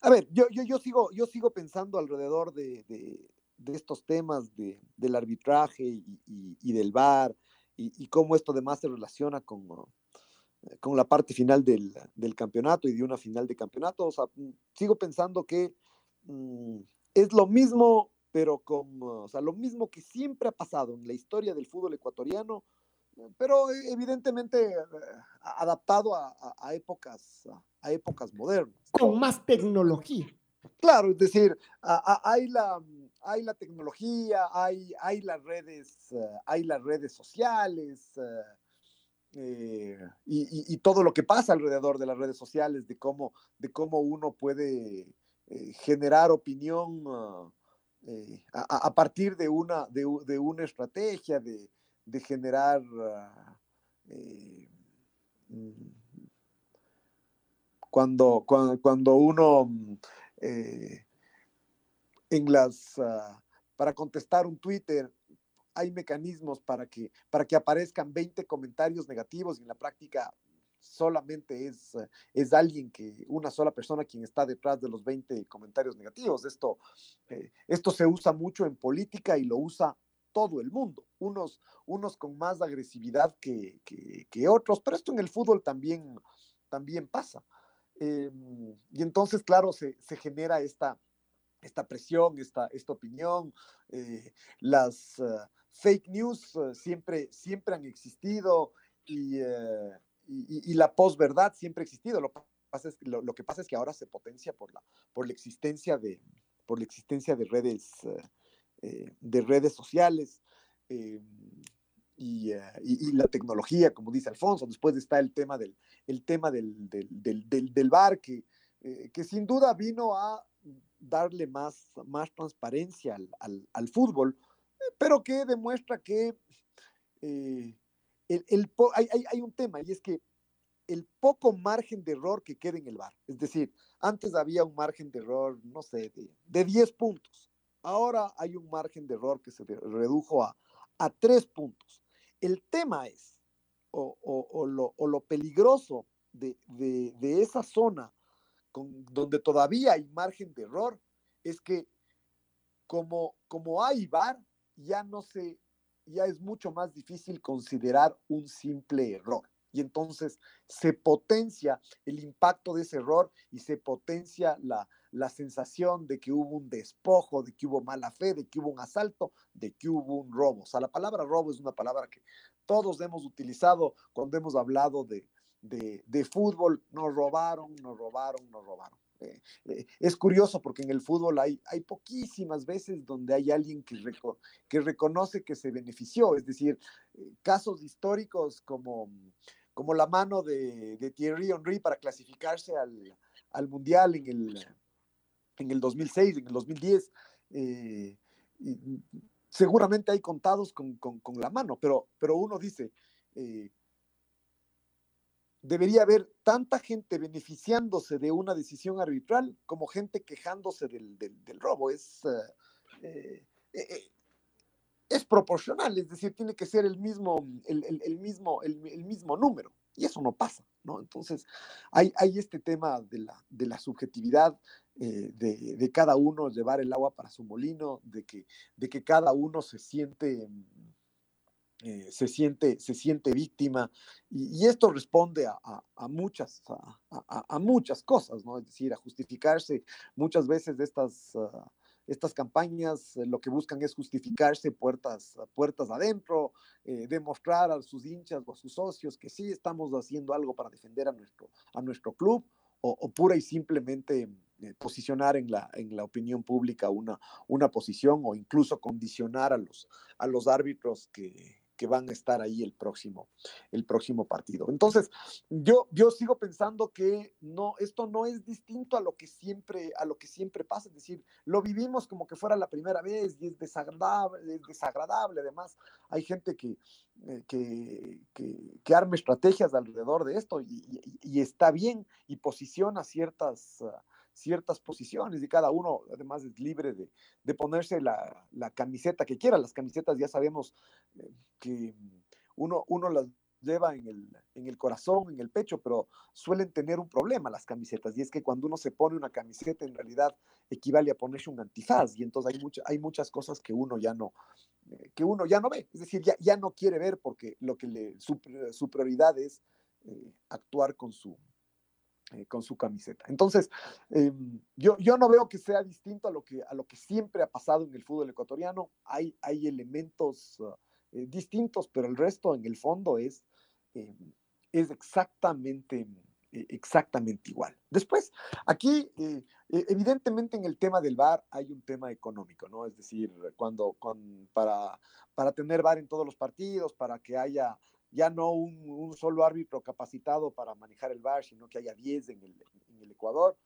A ver, yo, yo, yo, sigo, yo sigo pensando alrededor de, estos temas del arbitraje y, del VAR y, cómo esto además se relaciona con, con la parte final del, campeonato y de una final de campeonato. O sea, mm, sigo pensando que mm, es lo mismo, pero con, o sea, lo mismo que siempre ha pasado en la historia del fútbol ecuatoriano, pero e, evidentemente adaptado a, épocas, a, épocas modernas. Con más tecnología. Claro, es decir, hay la, hay la tecnología, hay, hay las redes, hay las redes sociales, eh, eh, y, todo lo que pasa alrededor de las redes sociales, de cómo, de cómo uno puede eh, generar opinión ah, eh, a, partir de una, de, una estrategia, de, generar ah, mm, cuando, cuando, uno mm, en las ah, para contestar un Twitter hay mecanismos para que, para que aparezcan 20 comentarios negativos y en la práctica solamente es, eh, es alguien que, una sola persona quien está detrás de los 20 comentarios negativos. Esto, eh, esto se usa mucho en política y lo usa todo el mundo, unos, unos con más agresividad que, otros, pero esto en el fútbol también, también pasa. Em, y entonces, claro, se, genera esta, esta presión, esta, esta opinión, eh, las, fake news eh, siempre, siempre han existido eh, y, y, la posverdad siempre ha existido. Lo, lo, que pasa es que ahora se potencia por la, por la existencia de, por la existencia de redes, eh, de redes sociales. y, y, la tecnología, como dice Alfonso. Después está el tema del, el tema del, del, del, del bar, que, que, sin duda vino a darle más, más transparencia al, al, al fútbol, pero que demuestra que eh, el, hay, un tema y es que el poco margen de error que queda en el bar, es decir, antes había un margen de error, no sé, de, 10 puntos, ahora hay un margen de error que se redujo a, a 3 puntos. El tema es, o, lo, peligroso de, esa zona con, donde todavía hay margen de error, es que como, como hay VAR, ya no se, ya es mucho más difícil considerar un simple error. Y entonces se potencia el impacto de ese error y se potencia la, la sensación de que hubo un despojo, de que hubo mala fe, de que hubo un asalto, de que hubo un robo. O sea, la palabra robo es una palabra que todos hemos utilizado cuando hemos hablado de, de, fútbol. Nos robaron, nos robaron, nos robaron. Eh, eh, es curioso porque en el fútbol hay, hay poquísimas veces donde hay alguien que, que reconoce que se benefició, es decir, eh, casos históricos como, como la mano de, de Thierry Henry para clasificarse al, al, Mundial en el, en el 2006, en el 2010. seguramente hay contados con, con, la mano, pero, pero uno dice, debería haber tanta gente beneficiándose de una decisión arbitral como gente quejándose del, robo. Es, eh, eh, eh, es proporcional, es decir, tiene que ser el mismo, el, mismo, el, mismo número. Y eso no pasa, ¿no? Entonces, hay, hay este tema de la, de la subjetividad de, de, cada uno, llevar el agua para su molino, de que, de que cada uno se siente eh, se, siente, se siente víctima y, esto responde a, muchas, a, muchas cosas, ¿no? Es decir, a justificarse muchas veces de estas, ah, estas campañas eh, lo que buscan es justificarse puertas, puertas adentro, eh, demostrar a sus hinchas o a sus socios que sí estamos haciendo algo para defender a nuestro, a nuestro club, o, pura y simplemente posicionar en la, en la opinión pública una, una posición o incluso condicionar a los, a los árbitros que, que van a estar ahí el próximo, el próximo partido. Entonces, yo, yo sigo pensando que no, esto no es distinto a lo que siempre, a lo que siempre pasa, es decir, lo vivimos como que fuera la primera vez y es desagradable, es desagradable. Además, hay gente que, eh, que, que, arma estrategias alrededor de esto y, está bien y posiciona ciertas... ciertas posiciones y cada uno además es libre de, de ponerse la, la, camiseta que quiera. Las camisetas ya sabemos eh, que uno, uno las lleva en el, en el corazón, en el pecho, pero suelen tener un problema las camisetas y es que cuando uno se pone una camiseta en realidad equivale a ponerse un antifaz y entonces hay, mucha, hay muchas cosas que uno ya no, eh, que uno ya no ve, es decir, ya, ya no quiere ver porque lo que le, su, su prioridad es eh, actuar con su, eh, con su camiseta. Entonces, em, yo, yo no veo que sea distinto a lo que, a lo que siempre ha pasado en el fútbol ecuatoriano. Hay, hay elementos ah, eh, distintos, pero el resto en el fondo es, em, es exactamente, eh, exactamente igual. Después, aquí, evidentemente en el tema del VAR hay un tema económico, ¿no? Es decir, cuando, para, para tener VAR en todos los partidos, para que haya ya no un, solo árbitro capacitado para manejar el VAR, sino que haya 10 en el, en el Ecuador.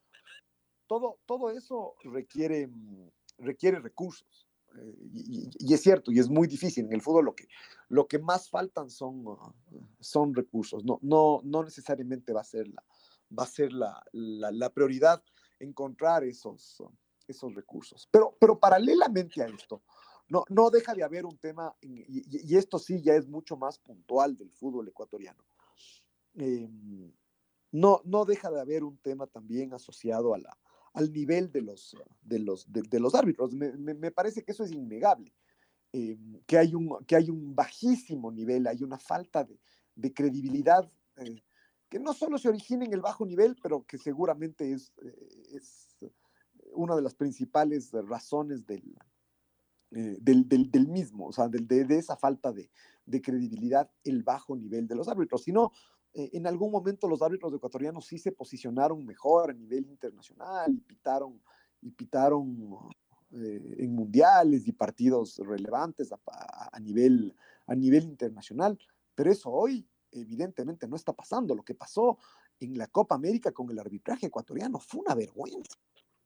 Todo, todo eso requiere, requiere recursos. Eh, y, es cierto, y es muy difícil. En el fútbol lo que, lo que más faltan son, son recursos. No, no, no necesariamente va a ser la, va a ser la, la, prioridad encontrar esos, esos recursos. Pero, pero paralelamente a esto, no, no deja de haber un tema, y, esto sí ya es mucho más puntual del fútbol ecuatoriano. Em, no, no deja de haber un tema también asociado a la, al nivel de los, de los, de, los árbitros. Me, parece que eso es innegable, em, que, hay un, que hay un bajísimo nivel, hay una falta de, credibilidad eh, que no solo se origina en el bajo nivel, pero que seguramente es, eh, es una de las principales razones del, eh, del, del, mismo, o sea, de, de esa falta de, de, credibilidad, el bajo nivel de los árbitros. Si no, eh, en algún momento los árbitros ecuatorianos sí se posicionaron mejor a nivel internacional y pitaron, pitaron eh, en mundiales y partidos relevantes a, a, nivel, a nivel internacional, pero eso hoy evidentemente no está pasando. Lo que pasó en la Copa América con el arbitraje ecuatoriano fue una vergüenza.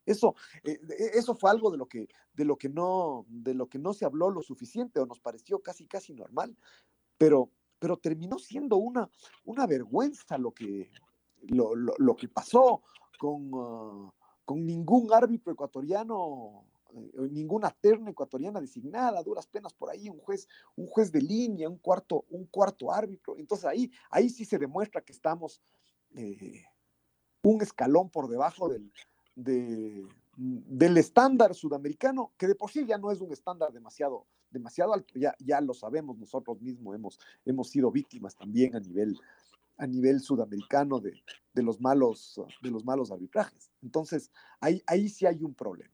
Eso, eh, eso fue algo de lo, que, de, lo que no, de lo que no se habló lo suficiente o nos pareció casi, casi normal, pero, pero terminó siendo una, una vergüenza lo que, lo, lo, que pasó con, ah, con ningún árbitro ecuatoriano eh, ninguna terna ecuatoriana designada, duras penas por ahí, un juez, un juez de línea, un cuarto, un cuarto árbitro. Entonces ahí, ahí sí se demuestra que estamos eh, un escalón por debajo del, de, del estándar sudamericano, que de por sí ya no es un estándar demasiado, demasiado alto, ya, ya lo sabemos, nosotros mismos hemos, hemos sido víctimas también a nivel, a nivel sudamericano de, de, los, malos, de los malos arbitrajes. Entonces, ahí, ahí sí hay un problema.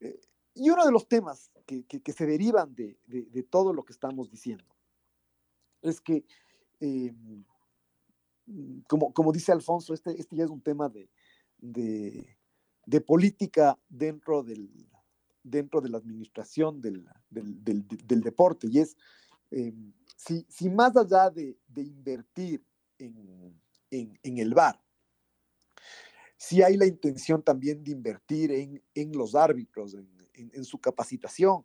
Eh, y uno de los temas que, que, se derivan de, de, todo lo que estamos diciendo es que, eh, como, como dice Alfonso, este, este ya es un tema de, de política dentro, del, dentro de la administración del, del, deporte. Y es, eh, si, si, más allá de, de invertir en, en, el bar, si hay la intención también de invertir en, en los árbitros, en, su capacitación,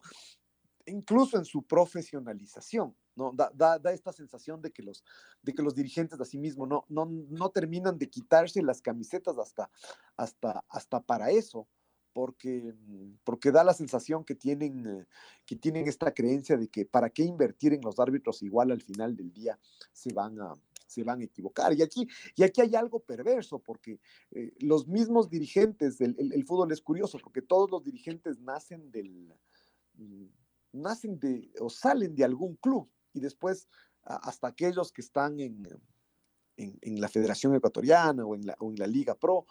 incluso en su profesionalización. Da, esta sensación de que los, dirigentes de sí mismos no, no, no terminan de quitarse las camisetas hasta, hasta, hasta para eso, porque, porque da la sensación que tienen, eh, que tienen esta creencia de que para qué invertir en los árbitros igual al final del día se van a, se van a equivocar. Y aquí, y aquí hay algo perverso, porque eh, los mismos dirigentes, del, el, el, fútbol es curioso, porque todos los dirigentes nacen del, mm, nacen de o salen de algún club y después hasta aquellos que están en, en, la Federación Ecuatoriana o en la, o en la Liga Pro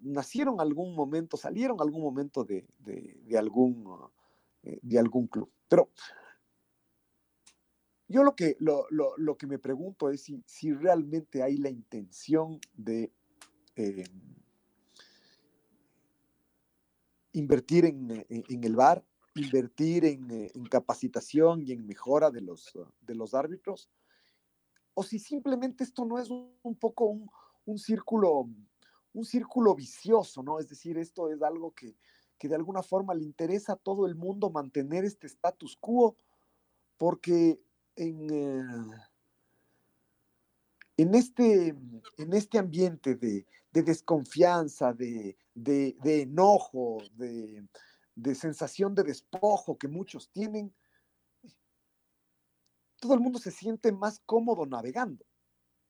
nacieron algún momento, salieron algún momento de, algún, de algún club. Pero yo lo que, lo, que me pregunto es si, si, realmente hay la intención de invertir en, el bar, invertir en, capacitación y en mejora de los, de los árbitros, o si simplemente esto no es un, poco un, círculo, un círculo vicioso, ¿no? Es decir, esto es algo que, de alguna forma le interesa a todo el mundo mantener este status quo, porque en, eh, en, este, en este ambiente de, desconfianza, de, enojo, de, de sensación de despojo que muchos tienen, todo el mundo se siente más cómodo navegando.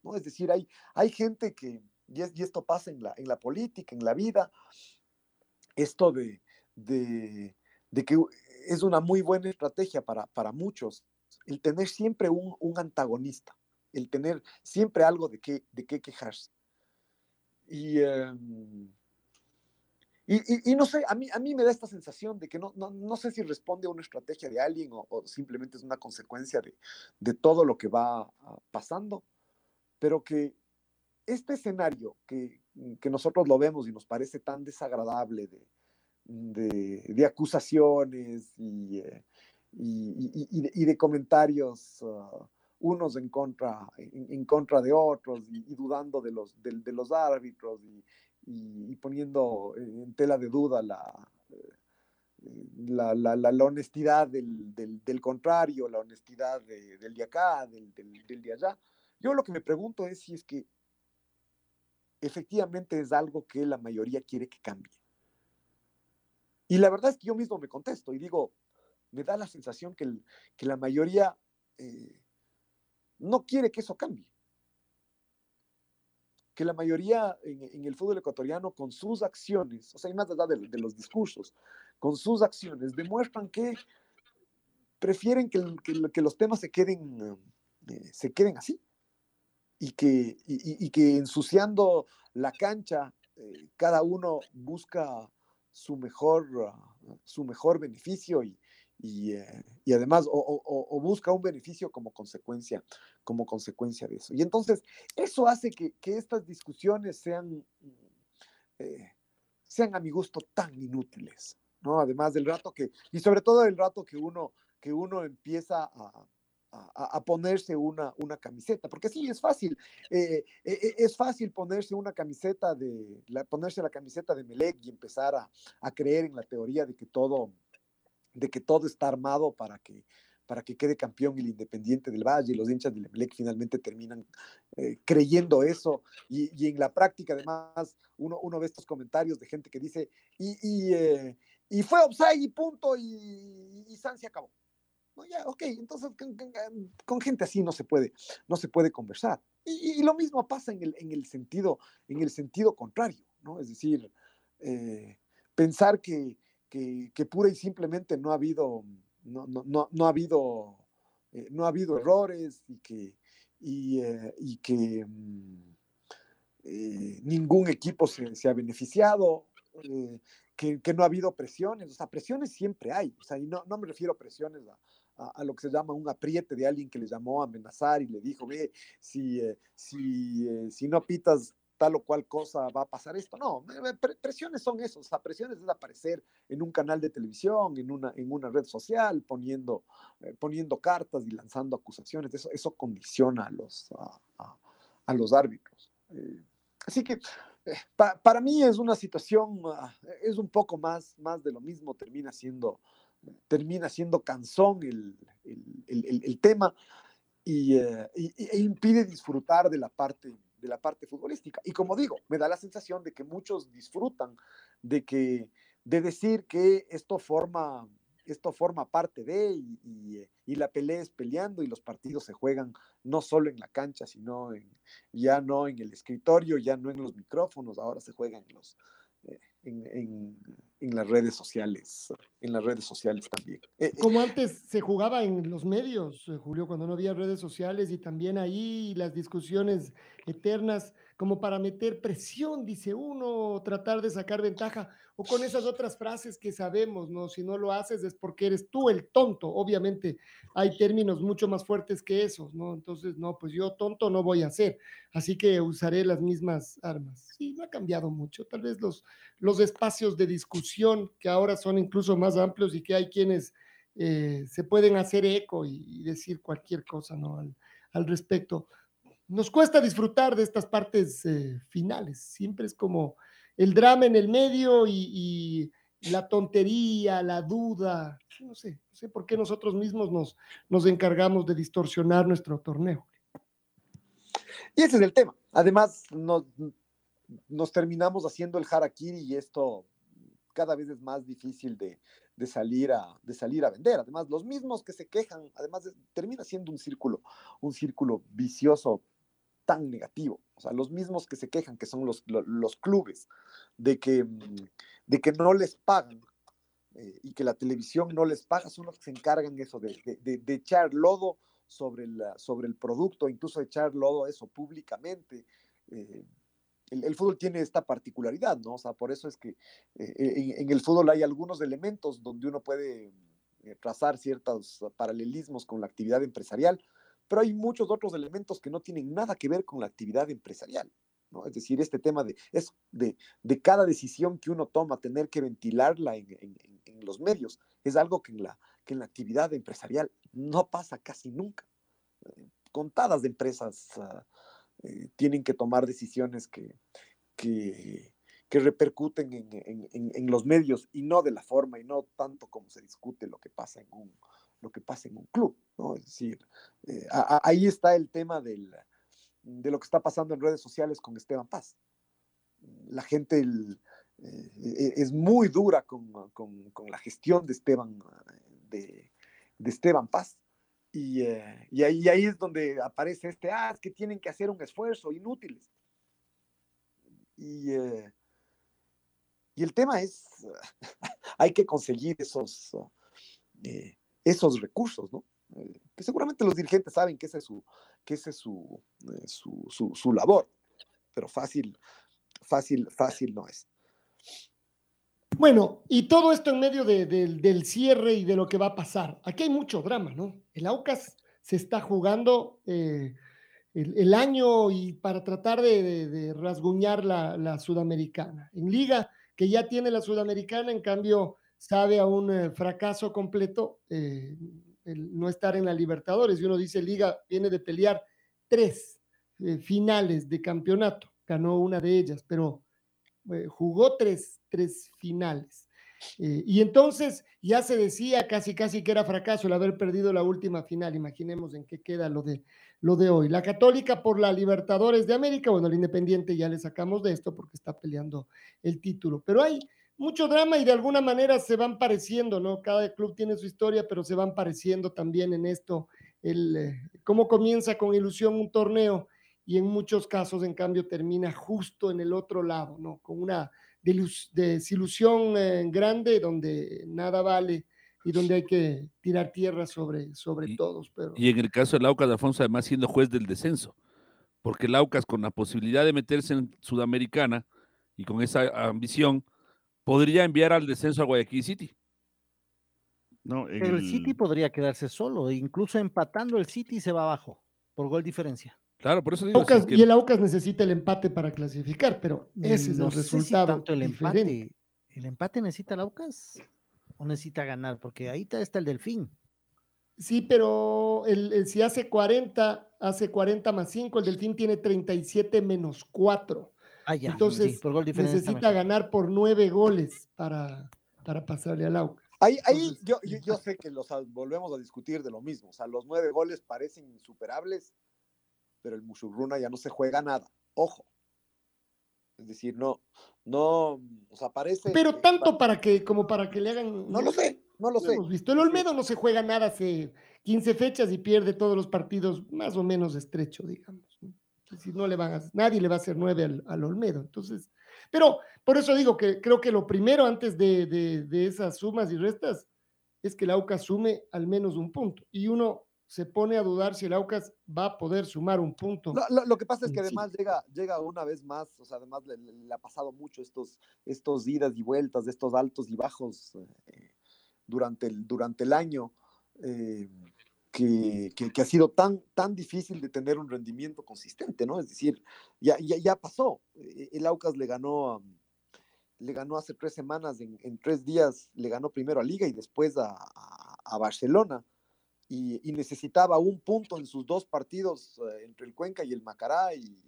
¿no? Es decir, hay, hay gente que, y, esto pasa en la, en la política, en la vida, esto de, de, que es una muy buena estrategia para, para muchos, el tener siempre un, antagonista, el tener siempre algo de qué, de qué quejarse. Y, em, y, no sé, a mí, a mí me da esta sensación de que no, no, sé si responde a una estrategia de alguien o, simplemente es una consecuencia de, de, todo lo que va ah, pasando, pero que este escenario que, que nosotros lo vemos y nos parece tan desagradable de, de, de acusaciones y, eh, y, y, de, comentarios ah, unos en contra, en, contra de otros y, dudando de los, de los árbitros y, y, poniendo en tela de duda la, la, la, la, honestidad del, del, del, contrario, la honestidad del de acá, del, del, de allá. Yo lo que me pregunto es si es que efectivamente es algo que la mayoría quiere que cambie. Y la verdad es que yo mismo me contesto y digo, me da la sensación que, que la mayoría eh, no quiere que eso cambie que la mayoría en, el fútbol ecuatoriano con sus acciones, o sea, y más allá de, los discursos, con sus acciones demuestran que prefieren que, los temas se queden, eh, se queden así. Y que, y, que ensuciando la cancha eh, cada uno busca su mejor, su mejor beneficio y, eh, y, además o, busca un beneficio como consecuencia, como consecuencia de eso. Y entonces eso hace que, estas discusiones sean, eh, sean a mi gusto tan inútiles, ¿no? Además del rato que, y sobre todo el rato que uno, que uno empieza a, a, ponerse una, una camiseta, porque sí, es fácil, eh, es fácil ponerse una camiseta de, la, ponerse la camiseta de Melec y empezar a, a, creer en la teoría de que todo, de que todo está armado para que, para que quede campeón el Independiente del Valle. y Los hinchas del Emelec finalmente terminan eh, creyendo eso. Y, en la práctica, además, uno, uno ve estos comentarios de gente que dice, y, y, eh, y fue offside y punto, y, y acabó. No, ya, ok, entonces con, gente así no se puede, no se puede conversar. Y, lo mismo pasa en el, en el, sentido, en el sentido contrario, ¿no? Es decir, eh, pensar que, que, pura y simplemente no ha habido, no, no, no, ha habido, eh, no ha habido errores y que, y, eh, que mm, eh, ningún equipo se, ha beneficiado, que, que, no ha habido presiones, o sea, presiones siempre hay, o sea, y no, no me refiero a presiones a, a, lo que se llama un apriete de alguien que le llamó a amenazar y le dijo, ve, si, si, si no pitas tal o cual cosa va a pasar esto. No, presiones son eso, o sea, presiones es aparecer en un canal de televisión, en una, en una red social, poniendo, eh, poniendo cartas y lanzando acusaciones. Eso, eso condiciona a los, a, los árbitros. Eh, así que eh, para mí es una situación, ah, es un poco más, más de lo mismo, termina siendo, termina siendo cansón el, el, el, tema y, e impide disfrutar de la parte de la parte futbolística. Y como digo, me da la sensación de que muchos disfrutan de que de decir que esto forma esto forma parte de y, y, la pelea es peleando y los partidos se juegan no solo en la cancha, sino ya no en el escritorio, ya no en los micrófonos, ahora se juegan en los, eh, en, en, las redes sociales, en las redes sociales también. Eh, eh, Como antes se jugaba en los medios, Julio, cuando no había redes sociales y también ahí las discusiones eternas como para meter presión, dice uno, tratar de sacar ventaja, o con esas otras frases que sabemos, ¿no? Si no lo haces es porque eres tú el tonto. Obviamente hay términos mucho más fuertes que esos, ¿no? Entonces, no, pues yo tonto no voy a ser, así que usaré las mismas armas. Sí, no ha cambiado mucho. Tal vez los, los espacios de discusión que ahora son incluso más amplios y que hay quienes eh, se pueden hacer eco y, decir cualquier cosa, ¿no? Al, al respecto nos cuesta disfrutar de estas partes eh, finales. Siempre es como el drama en el medio y, la tontería, la duda. No sé, no sé por qué nosotros mismos nos, nos encargamos de distorsionar nuestro torneo. Y ese es el tema. Además, nos, nos terminamos haciendo el harakiri y esto cada vez es más difícil de, de, salir a, de salir a vender. Además, los mismos que se quejan, además termina siendo un círculo, un círculo vicioso tan negativo. O sea, los mismos que se quejan, que son los, los, clubes, de que, mm, de que no les pagan eh, y que la televisión no les paga, son los que se encargan eso, de, de, echar lodo sobre, la, sobre el producto, incluso echar lodo eso públicamente. Eh, el, fútbol tiene esta particularidad, ¿no? O sea, por eso es que eh, en, el fútbol hay algunos elementos donde uno puede trazar ciertos paralelismos con la actividad empresarial, pero hay muchos otros elementos que no tienen nada que ver con la actividad empresarial. ¿no? Es decir, este tema de, es de, de cada decisión que uno toma, tener que ventilarla en, los medios, es algo que en, la, que en la actividad empresarial no pasa casi nunca. Eh, contadas de empresas uh, eh, tienen que tomar decisiones que, que, que repercuten en, en, los medios y no de la forma y no tanto como se discute lo que pasa en un, lo que pasa en un club, ¿no? Es decir, eh, ahí está el tema del, de lo que está pasando en redes sociales con Esteban Paz. La gente eh, e, es muy dura con, con, con, la gestión de Esteban, de, de Esteban Paz. Y, eh, y, ahí, ahí, es donde aparece este, ah, es que tienen que hacer un esfuerzo, inútiles. Y, y el tema es, hay que conseguir esos, esos recursos, ¿no? Eh, que seguramente los dirigentes saben que esa es su, que es eh, su, su, su, labor, pero fácil, fácil, fácil no es. Bueno, y todo esto en medio de, de, del cierre y de lo que va a pasar. Aquí hay mucho drama, ¿no? El Aucas se está jugando eh, el, el, año y para tratar de, de rasguñar la, la, sudamericana. En liga, que ya tiene la sudamericana, en cambio, sabe a un eh, fracaso completo eh, el no estar en la Libertadores. Y uno dice, Liga viene de pelear tres eh, finales de campeonato, ganó una de ellas, pero jugó tres, tres finales. y entonces ya se decía casi, casi que era fracaso el haber perdido la última final. Imaginemos en qué queda lo de, lo de hoy. La Católica por la Libertadores de América, bueno, el Independiente ya le sacamos de esto porque está peleando el título, pero hay mucho drama y de alguna manera se van pareciendo, ¿no? Cada club tiene su historia, pero se van pareciendo también en esto, el, eh, cómo comienza con ilusión un torneo y en muchos casos, en cambio, termina justo en el otro lado, ¿no? Con una desilusión eh, grande donde nada vale y donde hay que tirar tierra sobre, sobre todos. Pero... Y en el caso del Aucas, Alfonso, además siendo juez del descenso, porque el Aucas con la posibilidad de meterse en Sudamericana y con esa ambición, podría enviar al descenso a Guayaquil City. No, Pero el... City podría quedarse solo, incluso empatando el City se va abajo por gol diferencia. Claro, por eso digo. Aucas, que... Y el Aucas necesita el empate para clasificar, pero ese no es el resultado. Si el empate, ¿El empate necesita el Aucas o necesita ganar? Porque ahí está el Delfín. Sí, pero el, el, si hace 40, hace 40 más 5, el Delfín tiene 37 menos 4. Ah, Entonces, necesita ganar por nueve goles para, para pasarle al Aucas. Ahí, ahí yo, yo, sé que los volvemos a discutir de lo mismo. O sea, los nueve goles parecen insuperables, pero el Mushurruna ya no se juega nada. Ojo. Es decir, no, no, o sea, parece. Pero tanto para que, como para que le hagan. No lo sé, no lo sé. Hemos visto. El Olmedo no se juega nada hace 15 fechas y pierde todos los partidos más o menos estrecho, digamos. ¿No? si no le van a, nadie le va a hacer nueve al, Olmedo. Entonces, pero por eso digo que creo que lo primero antes de, esas sumas y restas es que la UCA sume al menos un punto. Y uno se pone a dudar si el Aucas va a poder sumar un punto. Lo, que pasa es que además llega, llega una vez más, o sea, además le, ha pasado mucho estos, estos idas y vueltas, estos altos y bajos eh, durante, el, durante el año, eh, que, que, ha sido tan, tan difícil de tener un rendimiento consistente, ¿no? Es decir, ya, ya, ya pasó. E, el Aucas le ganó, le ganó hace tres semanas, en, en, tres días, le ganó primero a Liga y después a, a Barcelona y, necesitaba un punto en sus dos partidos eh, entre el Cuenca y el Macará y,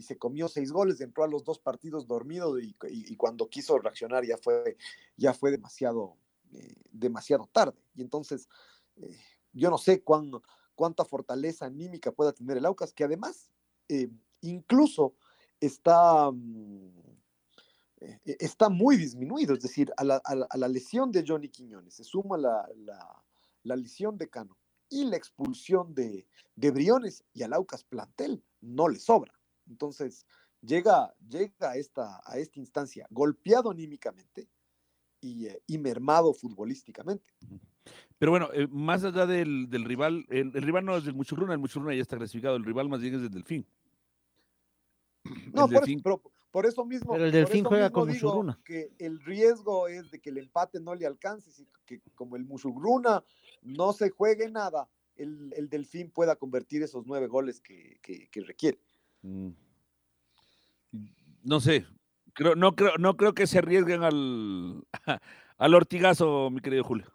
se comió seis goles, entró a los dos partidos dormido y, cuando quiso reaccionar ya fue, ya fue demasiado, eh, demasiado tarde. Y entonces eh, yo no sé cuán, cuánta fortaleza anímica pueda tener el Aucas, que además incluso está... Mm, está muy disminuido, es decir, a la, lesión de Johnny Quiñones se suma la, la lesión de Cano y la expulsión de, de Briones y al Aucas plantel no le sobra. Entonces, llega, llega a, esta, a esta instancia golpeado anímicamente y, eh, mermado futbolísticamente. Pero bueno, eh, más allá del, rival, el, rival no es del Muchurruna, el Muchurruna ya está clasificado, el rival más bien es del Delfín. No, por, Eso, por, eso mismo. Pero el Delfín juega con Muchurruna. Que el riesgo es de que el empate no le alcance, que como el Muchurruna no se juegue nada, el, el Delfín pueda convertir esos nueve goles que, requiere. Mm. No sé, creo, no, creo, no creo que se arriesguen al, al ortigazo, mi querido Julio.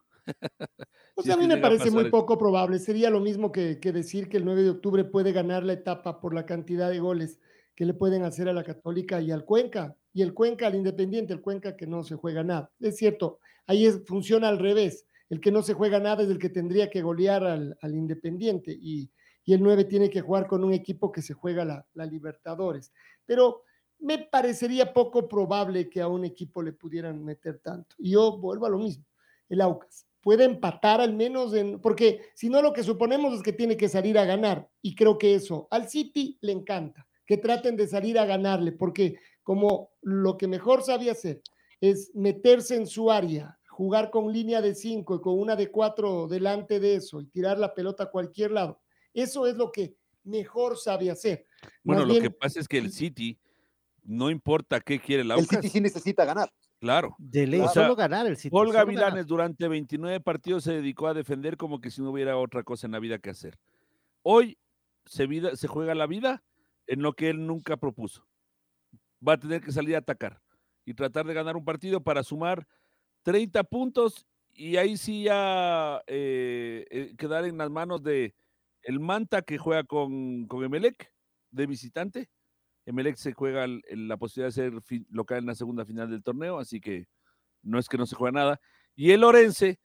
Pues a mí me parece muy poco probable. Sería lo mismo que, que, decir que el 9 de octubre puede ganar la etapa por la cantidad de goles que le pueden hacer a la Católica y al Cuenca. Y el Cuenca al Independiente, el Cuenca que no se juega nada. Es cierto, ahí funciona al revés el que no se juega nada es el que tendría que golear al, Independiente y, el 9 tiene que jugar con un equipo que se juega la, Libertadores. Pero me parecería poco probable que a un equipo le pudieran meter tanto. Y yo vuelvo a lo mismo, el Aucas puede empatar al menos en, porque si no lo que suponemos es que tiene que salir a ganar y creo que eso al City le encanta, que traten de salir a ganarle, porque como lo que mejor sabe hacer es meterse en su área, jugar con línea de cinco y con una de cuatro delante de eso y tirar la pelota a cualquier lado. Eso es lo que mejor sabe hacer. Bueno, lo que pasa es que el City, no importa qué quiere el El City sí necesita ganar. Claro. De ley, solo ganar el City. Olga Vilanes durante 29 partidos se dedicó a defender como que si no hubiera otra cosa en la vida que hacer. Hoy se, vida, se juega la vida en lo que él nunca propuso. Va a tener que salir a atacar y tratar de ganar un partido para sumar 30 puntos y ahí sí ya eh, eh, quedar en las manos de el Manta que juega con, con Emelec de visitante. Emelec se juega la posibilidad de ser local en la segunda final del torneo, así que no es que no se juega nada. Y el Orense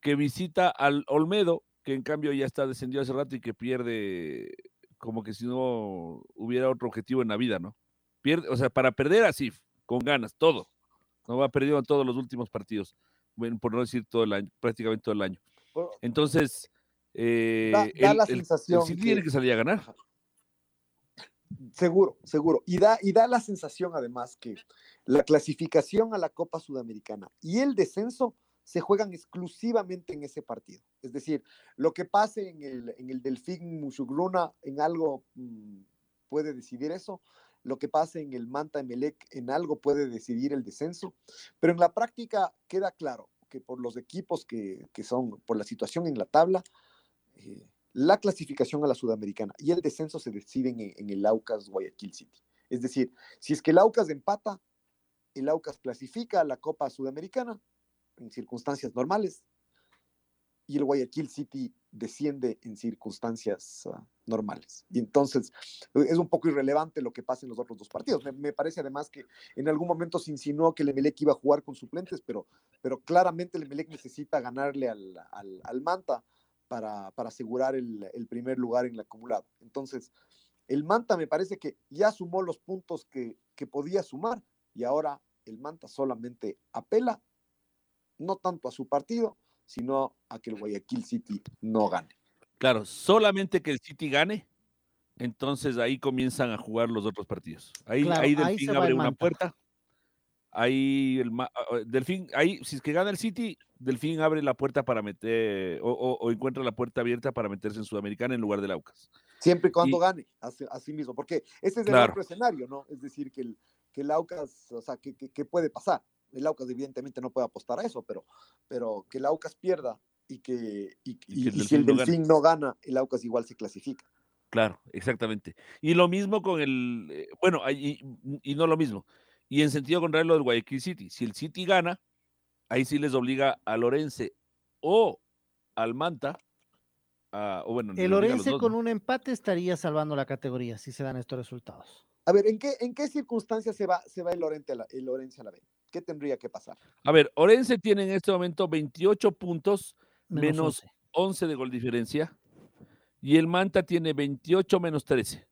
que visita al Olmedo, que en cambio ya está descendido hace rato y que pierde como que si no hubiera otro objetivo en la vida, ¿no? Pierde, o sea, para perder así, con ganas, todo. No ha perdido en todos los últimos partidos, bueno, por no decir todo el año, prácticamente todo el año. Entonces, eh, da, la sensación. sí tiene que salir a ganar. Seguro, seguro. Y da, y da la sensación además que la clasificación a la Copa Sudamericana y el descenso se juegan exclusivamente en ese partido. Es decir, lo que pase en el, en el Delfín Mushugruna en algo mm, puede decidir eso, lo que pase en el Manta Emelec en algo puede decidir el descenso, pero en la práctica queda claro que por los equipos que, son, por la situación en la tabla, eh, la clasificación a la Sudamericana y el descenso se deciden en, el Aucas Guayaquil City. Es decir, si es que el Aucas empata, el Aucas clasifica a la Copa Sudamericana en circunstancias normales y el Guayaquil City desciende en circunstancias ah, normales. Y entonces es un poco irrelevante lo que pasa en los otros dos partidos. Me, parece además que en algún momento se insinuó que el Emelec iba a jugar con suplentes, pero, pero claramente el Emelec necesita ganarle al, al, Manta para, para asegurar el, el, primer lugar en el acumulado. Entonces, el Manta me parece que ya sumó los puntos que, que podía sumar y ahora el Manta solamente apela, no tanto a su partido, sino a que el Guayaquil City no gane. Claro, solamente que el City gane, entonces ahí comienzan a jugar los otros partidos. Ahí, ahí Delfín abre una puerta, ahí el Delfín, ahí si es que gana el City, Delfín abre la puerta para meter o, encuentra la puerta abierta para meterse en Sudamericana en lugar del Aucas. Siempre y cuando gane, así, mismo, porque ese es el otro escenario, ¿no? Es decir, que el, que el Aucas, o sea, que, puede pasar. El Aucas evidentemente no puede apostar a eso, pero, pero que el Aucas pierda y que, y, si el Delfín no gana, el Aucas igual se clasifica. Claro, exactamente. Y lo mismo con el, eh, bueno, y, y, no lo mismo. Y en sentido contrario lo del Guayaquil City. Si el City gana, ahí sí les obliga a Lorense o al Manta. o bueno, el Lorense con un empate estaría salvando la categoría si se dan estos resultados. A ver, ¿en qué, en qué circunstancias se va, se va el, Lorense a la, el Lorense a la B? ¿Qué tendría que pasar? A ver, Orense tiene en este momento 28 puntos menos, 11. de gol diferencia y el Manta tiene 28 menos 13.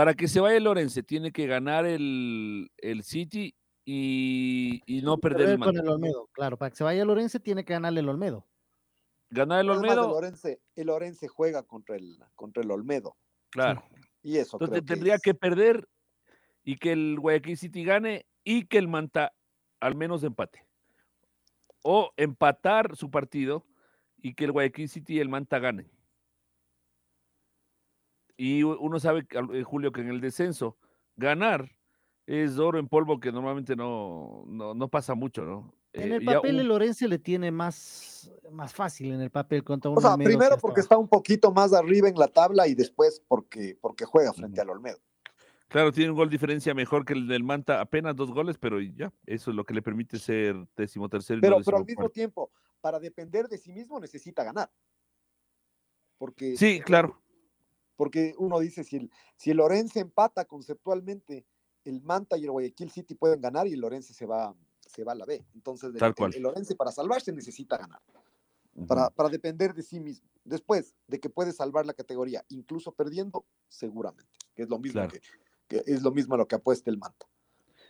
Para que se vaya el Lorense, tiene que ganar el, City y, no perder, el Manta. Con el Olmedo, claro. Para que se vaya el Lorense, tiene que ganar el Olmedo. Ganar el Olmedo. El Lorense, el Orense juega contra el, contra el Olmedo. Claro. Y eso. Entonces tendría que perder y que el Guayaquil City gane y que el Manta al menos empate. O empatar su partido y que el Guayaquil City y el Manta ganen. Y uno sabe, eh, Julio, que en el descenso ganar es oro en polvo que normalmente no, no, pasa mucho, ¿no? En eh, el papel el Lorenzo le tiene más, más fácil en el papel contra un O sea, primero porque está un poquito más arriba en la tabla y después porque, porque juega frente al Olmedo. Claro, tiene un gol diferencia mejor que el del Manta, apenas dos goles, pero ya, eso es lo que le permite ser décimo tercero. Pero, pero al mismo tiempo, para depender de sí mismo necesita ganar. Porque, sí, claro. Porque uno dice, si el, si el Lorense empata conceptualmente, el Manta y el Guayaquil City pueden ganar y el Lorense se va, se va a la B. Entonces, el, el, Lorense para salvarse necesita ganar. Para, para, depender de sí mismo. Después de que puede salvar la categoría, incluso perdiendo, seguramente, que es lo mismo que, es lo mismo a lo que apuesta el Manta.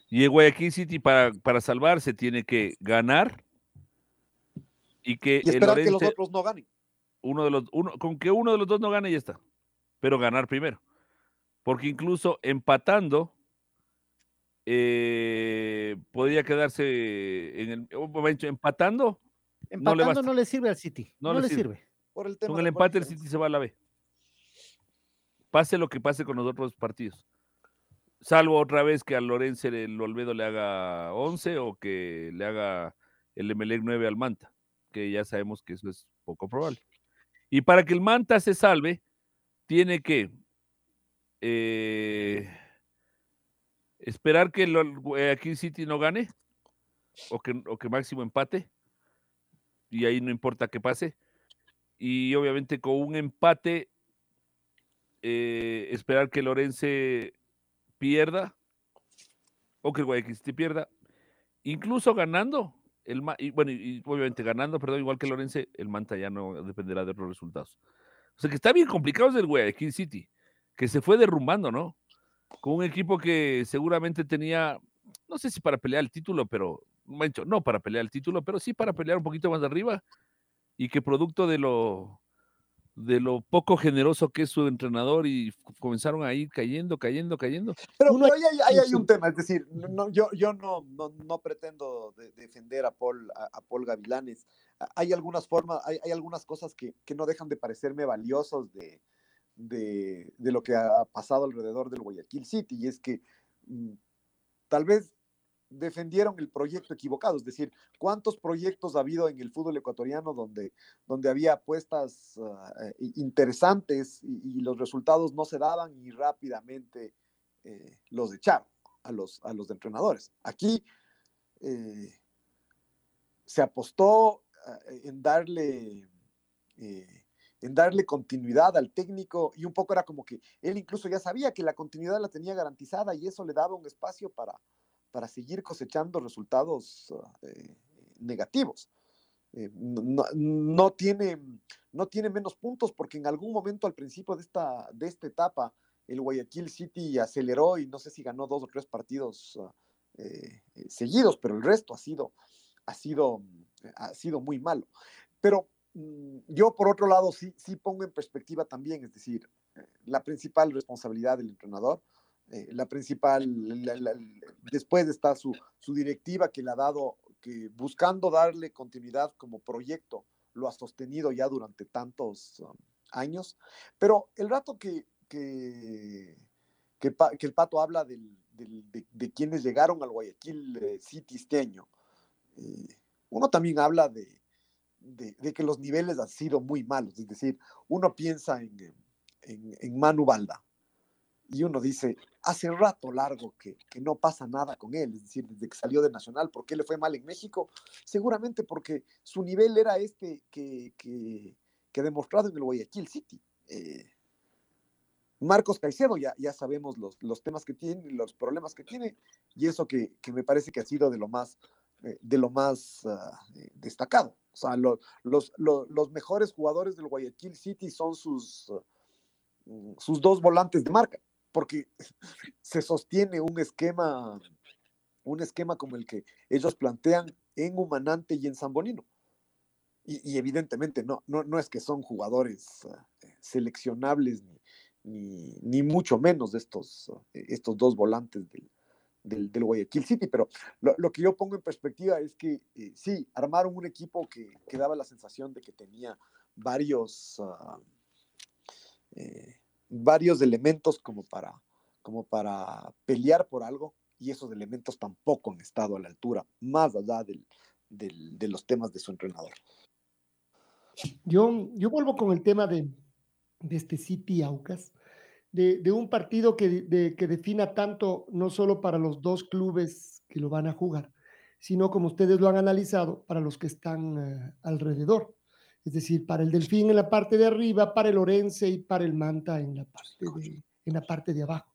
Y el Guayaquil City para, para salvarse tiene que ganar y que esperar que los otros no ganen. Uno de los, uno, con que uno de los dos no gane ya está. Pero ganar primero. Porque incluso empatando eh, podría quedarse en el momento empatando. Empatando no le, sirve al City. No, le, sirve. Por el con el empate el City se va a la B. Pase lo que pase con los otros partidos. Salvo otra vez que al Lorenzo el Olmedo le haga 11 o que le haga el Emelec 9 al Manta, que ya sabemos que eso es poco probable. Y para que el Manta se salve, tiene que eh, esperar que el aquí City no gane o que, que máximo empate. Y ahí no importa qué pase. Y obviamente con un empate, eh, esperar que Lorense pierda o que Guayaquil City pierda, incluso ganando, el, bueno, y obviamente ganando, perdón, igual que Lorense, el Manta ya no dependerá de otros resultados. O sea que está bien complicado el Guayaquil City, que se fue derrumbando, ¿no? Con un equipo que seguramente tenía, no sé si para pelear el título, pero, no para pelear el título, pero sí para pelear un poquito más arriba y que producto de lo de lo poco generoso que es su entrenador y comenzaron a ir cayendo, cayendo, cayendo. Pero, ahí, hay, un tema, es decir, no, yo, yo no, no, pretendo defender a Paul, a, Paul Gavilanes. Hay algunas formas, hay, hay algunas cosas que, que, no dejan de parecerme valiosos de, de, de, lo que ha pasado alrededor del Guayaquil City, y es que mm, tal vez defendieron el proyecto equivocado, es decir, ¿cuántos proyectos ha habido en el fútbol ecuatoriano donde, donde había apuestas ah, eh, interesantes y, los resultados no se daban y rápidamente eh, los echaron a los, a los entrenadores? Aquí eh, se apostó ah, en darle... en darle continuidad al técnico y un poco era como que él incluso ya sabía que la continuidad la tenía garantizada y eso le daba un espacio para, para seguir cosechando resultados ah, eh, negativos. Eh, no, tiene, no tiene menos puntos porque en algún momento al principio de esta, de esta etapa el Guayaquil City aceleró y no sé si ganó dos o tres partidos ah, eh, seguidos, pero el resto ha sido, ha sido, ha sido muy malo. Pero mm, yo por otro lado sí, sí pongo en perspectiva también, es decir, la principal responsabilidad del entrenador eh, la principal, después está su, su directiva que le ha dado, que buscando darle continuidad como proyecto, lo ha sostenido ya durante tantos um, años, pero el rato que, que, el Pato habla de, quienes llegaron al Guayaquil eh, City este año, eh, uno también habla de, de, que los niveles han sido muy malos, es decir, uno piensa en, en, Manu Balda, y uno dice, hace rato largo que, que, no pasa nada con él, es decir, desde que salió de Nacional, ¿por qué le fue mal en México? Seguramente porque su nivel era este que, que, que demostrado en el Guayaquil City. Eh, Marcos Caicedo, ya, ya sabemos los, los, temas que tiene, los problemas que tiene, y eso que, me parece que ha sido de lo más, eh, de lo más ah, eh, destacado. O sea, los, los, los, mejores jugadores del Guayaquil City son sus, mm, sus dos volantes de marca porque se sostiene un esquema, un esquema como el que ellos plantean en Humanante y en San Bonino. Y, evidentemente no, no, no, es que son jugadores eh, seleccionables ni, ni, mucho menos de estos, eh, estos dos volantes del, del, Guayaquil City, pero lo, que yo pongo en perspectiva es que eh, sí, armaron un equipo que, que, daba la sensación de que tenía varios, ah, varios elementos como para, como para pelear por algo y esos elementos tampoco han estado a la altura, más allá del, de los temas de su entrenador. Yo, yo vuelvo con el tema de, de este City Aucas, de, un partido que, que defina tanto no solo para los dos clubes que lo van a jugar, sino como ustedes lo han analizado, para los que están uh, alrededor es decir, para el Delfín en la parte de arriba, para el Orense y para el Manta en la parte de, en la parte de abajo.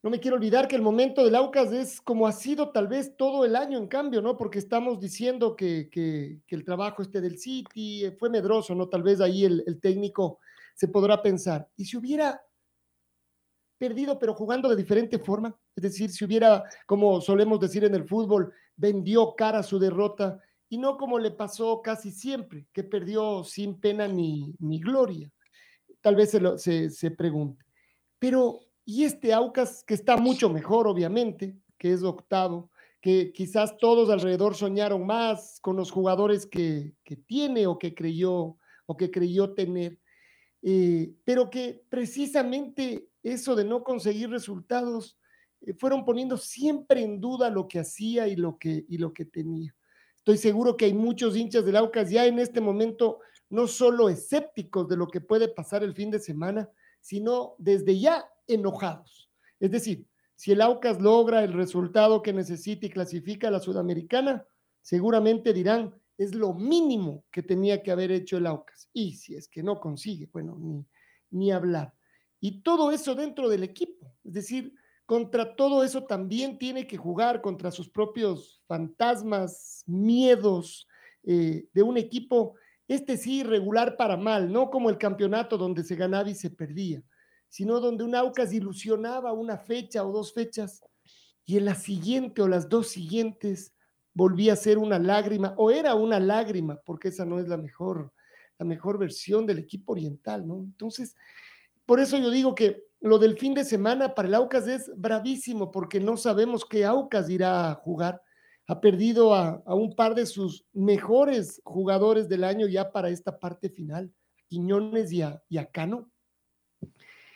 No me quiero olvidar que el momento del Aucas es como ha sido tal vez todo el año, en cambio, ¿no? Porque estamos diciendo que, que, que el trabajo este del City fue medroso, ¿no? Tal vez ahí el, el técnico se podrá pensar. ¿Y si hubiera perdido, pero jugando de diferente forma? Es decir, si hubiera, como solemos decir en el fútbol, vendió cara a su derrota y no como le pasó casi siempre, que perdió sin pena ni, ni gloria. Tal vez se, lo, se, se pregunte. Pero, ¿y este Aucas que está mucho mejor, obviamente, que es octavo, que quizás todos alrededor soñaron más con los jugadores que, que tiene o que creyó o que creyó tener, eh, pero que precisamente eso de no conseguir resultados eh, fueron poniendo siempre en duda lo que hacía y lo que, y lo que tenía. Estoy seguro que hay muchos hinchas del Aucas ya en este momento, no solo escépticos de lo que puede pasar el fin de semana, sino desde ya enojados. Es decir, si el Aucas logra el resultado que necesita y clasifica a la Sudamericana, seguramente dirán, es lo mínimo que tenía que haber hecho el Aucas. Y si es que no consigue, bueno, ni, ni hablar. Y todo eso dentro del equipo. Es decir, contra todo eso también tiene que jugar contra sus propios fantasmas, miedos eh, de un equipo, este sí, regular para mal, no como el campeonato donde se ganaba y se perdía, sino donde un Aucas ilusionaba una fecha o dos fechas y en la siguiente o las dos siguientes volvía a ser una lágrima o era una lágrima, porque esa no es la mejor, la mejor versión del equipo oriental, ¿no? Entonces, por eso yo digo que lo del fin de semana para el Aucas es bravísimo porque no sabemos qué Aucas irá a jugar. Ha perdido a, un par de sus mejores jugadores del año ya para esta parte final, Quiñones y a,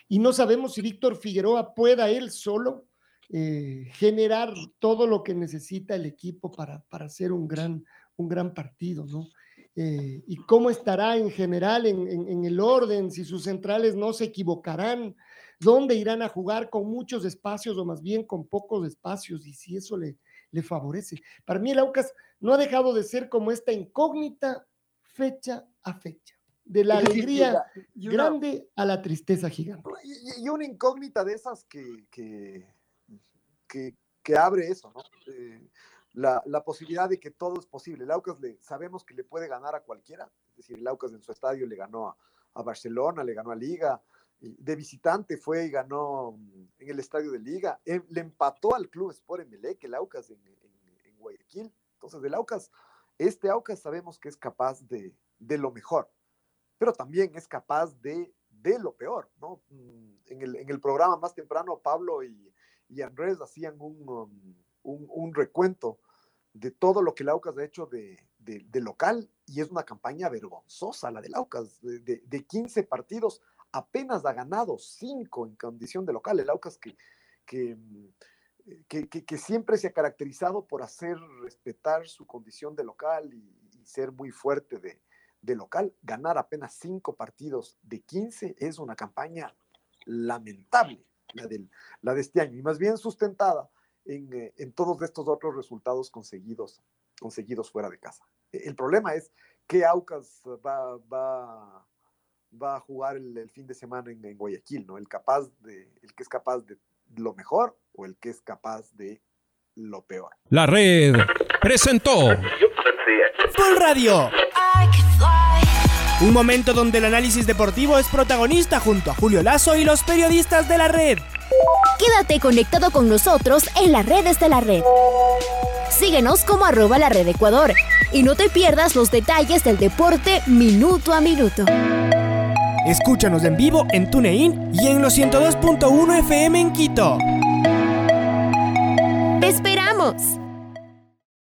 y no sabemos si Víctor Figueroa pueda él solo eh, generar todo lo que necesita el equipo para, para hacer un gran, un gran partido, ¿no? Eh, y cómo estará en general en, en, el orden, si sus centrales no se equivocarán, dónde irán a jugar con muchos espacios o más bien con pocos espacios y si eso le, le favorece. Para mí el Aucas no ha dejado de ser como esta incógnita fecha a fecha, de la alegría grande a la tristeza gigante. Y, una incógnita de esas que, que, que, abre eso, ¿no? Eh, la, la, posibilidad de que todo es posible. El Aucas le, sabemos que le puede ganar a cualquiera, es decir, el Aucas en su estadio le ganó a, a Barcelona, le ganó a Liga, de visitante fue y ganó en el estadio de Liga. Eh, le empató al club Sport Emelec, el Aucas en, en, Guayaquil. Entonces, el Aucas, este Aucas sabemos que es capaz de, de, lo mejor, pero también es capaz de de lo peor, ¿no? Mm, en el, en el programa más temprano, Pablo y, y Andrés hacían un, um, un, un, recuento de todo lo que el Aucas ha hecho de, de, local y es una campaña vergonzosa la del Aucas, de 15 partidos apenas ha ganado 5 en condición de local, el Aucas que, que, que, que, siempre se ha caracterizado por hacer respetar su condición de local y, ser muy fuerte de, de local, ganar apenas 5 partidos de 15 es una campaña lamentable, la, del, la de este año, y más bien sustentada en, eh, en, todos estos otros resultados conseguidos, conseguidos fuera de casa. El problema es que Aucas va, va, va a jugar el, el fin de semana en, en, Guayaquil, ¿no? El, capaz de, el que es capaz de lo mejor o el que es capaz de lo peor. La red presentó Full Radio. Un momento donde el análisis deportivo es protagonista junto a Julio Lazo y los periodistas de la red. Quédate conectado con nosotros en las redes de la red. Síguenos como arroba la red Ecuador y no te pierdas los detalles del deporte minuto a minuto. Escúchanos en vivo en TuneIn y en los 102.1 FM en Quito. ¡Te esperamos!